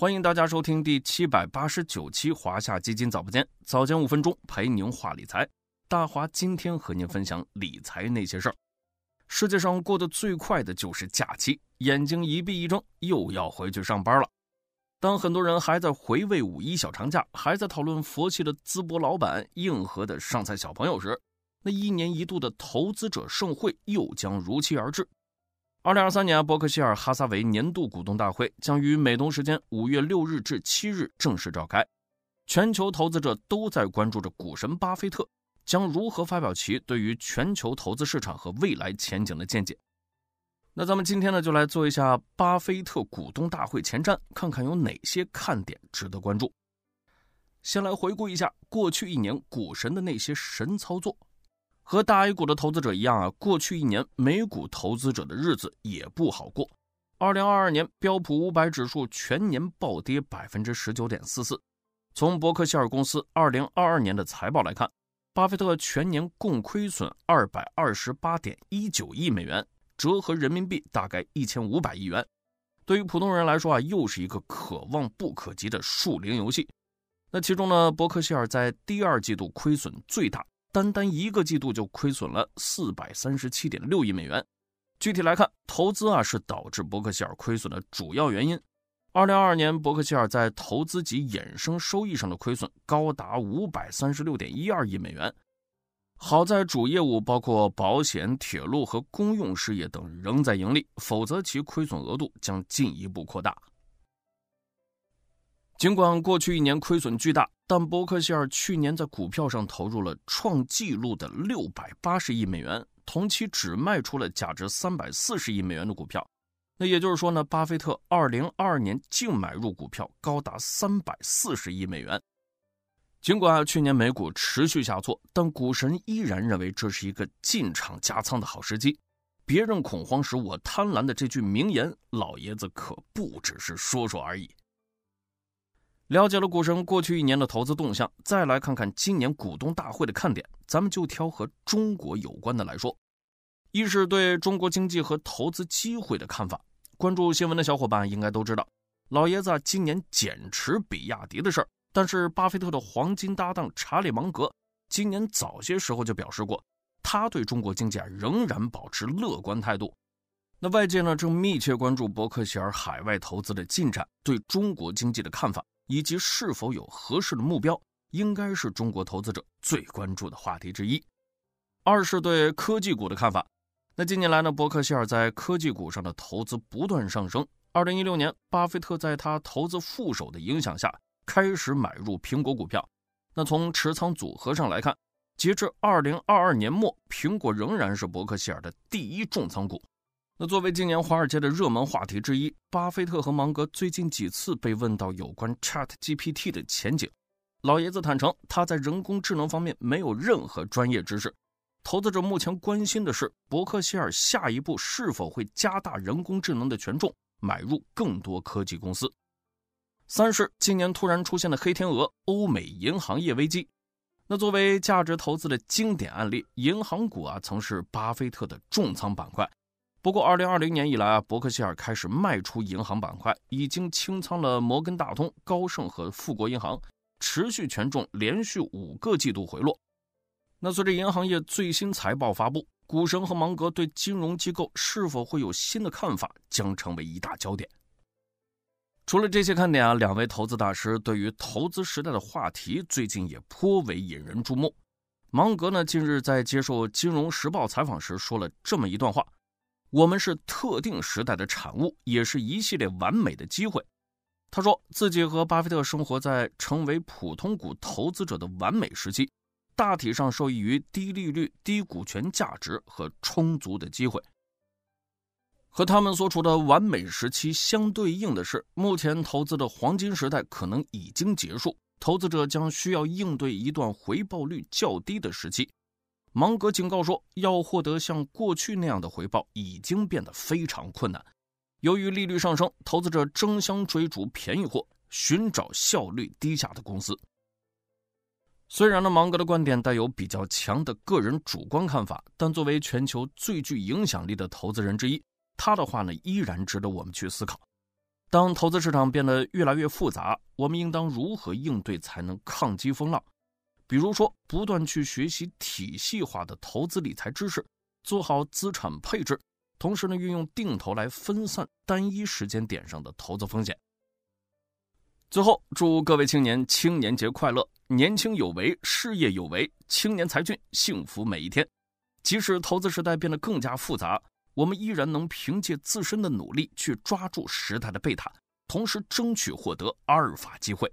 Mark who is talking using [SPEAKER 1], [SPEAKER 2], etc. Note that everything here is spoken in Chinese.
[SPEAKER 1] 欢迎大家收听第七百八十九期华夏基金早播间，早间五分钟陪您话理财。大华今天和您分享理财那些事儿。世界上过得最快的就是假期，眼睛一闭一睁，又要回去上班了。当很多人还在回味五一小长假，还在讨论佛系的淄博老板、硬核的上菜小朋友时，那一年一度的投资者盛会又将如期而至。二零二三年伯克希尔哈撒韦年度股东大会将于美东时间五月六日至七日正式召开，全球投资者都在关注着股神巴菲特将如何发表其对于全球投资市场和未来前景的见解。那咱们今天呢，就来做一下巴菲特股东大会前瞻，看看有哪些看点值得关注。先来回顾一下过去一年股神的那些神操作。和大 A 股的投资者一样啊，过去一年美股投资者的日子也不好过。二零二二年标普五百指数全年暴跌百分之十九点四四。从伯克希尔公司二零二二年的财报来看，巴菲特全年共亏损二百二十八点一九亿美元，折合人民币大概一千五百亿元。对于普通人来说啊，又是一个可望不可及的数零游戏。那其中呢，伯克希尔在第二季度亏损最大。单单一个季度就亏损了四百三十七点六亿美元。具体来看，投资啊是导致伯克希尔亏损的主要原因。二零二二年，伯克希尔在投资及衍生收益上的亏损高达五百三十六点一二亿美元。好在主业务包括保险、铁路和公用事业等仍在盈利，否则其亏损额度将进一步扩大。尽管过去一年亏损巨大，但伯克希尔去年在股票上投入了创纪录的六百八十亿美元，同期只卖出了价值三百四十亿美元的股票。那也就是说呢，巴菲特二零二二年净买入股票高达三百四十亿美元。尽管去年美股持续下挫，但股神依然认为这是一个进场加仓的好时机。别人恐慌时我贪婪的这句名言，老爷子可不只是说说而已。了解了股神过去一年的投资动向，再来看看今年股东大会的看点，咱们就挑和中国有关的来说。一是对中国经济和投资机会的看法。关注新闻的小伙伴应该都知道，老爷子今年减持比亚迪的事儿。但是巴菲特的黄金搭档查理芒格今年早些时候就表示过，他对中国经济啊仍然保持乐观态度。那外界呢正密切关注伯克希尔海外投资的进展，对中国经济的看法。以及是否有合适的目标，应该是中国投资者最关注的话题之一。二是对科技股的看法。那近年来呢，伯克希尔在科技股上的投资不断上升。二零一六年，巴菲特在他投资副手的影响下，开始买入苹果股票。那从持仓组合上来看，截至二零二二年末，苹果仍然是伯克希尔的第一重仓股。那作为今年华尔街的热门话题之一，巴菲特和芒格最近几次被问到有关 Chat GPT 的前景，老爷子坦诚他在人工智能方面没有任何专业知识。投资者目前关心的是伯克希尔下一步是否会加大人工智能的权重，买入更多科技公司。三是今年突然出现的黑天鹅——欧美银行业危机。那作为价值投资的经典案例，银行股啊曾是巴菲特的重仓板块。不过，二零二零年以来啊，伯克希尔开始卖出银行板块，已经清仓了摩根大通、高盛和富国银行，持续权重连续五个季度回落。那随着银行业最新财报发布，股神和芒格对金融机构是否会有新的看法，将成为一大焦点。除了这些看点啊，两位投资大师对于投资时代的话题最近也颇为引人注目。芒格呢，近日在接受《金融时报》采访时说了这么一段话。我们是特定时代的产物，也是一系列完美的机会。他说自己和巴菲特生活在成为普通股投资者的完美时期，大体上受益于低利率、低股权价值和充足的机会。和他们所处的完美时期相对应的是，目前投资的黄金时代可能已经结束，投资者将需要应对一段回报率较低的时期。芒格警告说，要获得像过去那样的回报已经变得非常困难。由于利率上升，投资者争相追逐便宜货，寻找效率低下的公司。虽然呢，芒格的观点带有比较强的个人主观看法，但作为全球最具影响力的投资人之一，他的话呢依然值得我们去思考。当投资市场变得越来越复杂，我们应当如何应对才能抗击风浪？比如说，不断去学习体系化的投资理财知识，做好资产配置，同时呢，运用定投来分散单一时间点上的投资风险。最后，祝各位青年青年节快乐！年轻有为，事业有为，青年才俊，幸福每一天。即使投资时代变得更加复杂。我们依然能凭借自身的努力去抓住时代的贝塔，同时争取获得阿尔法机会。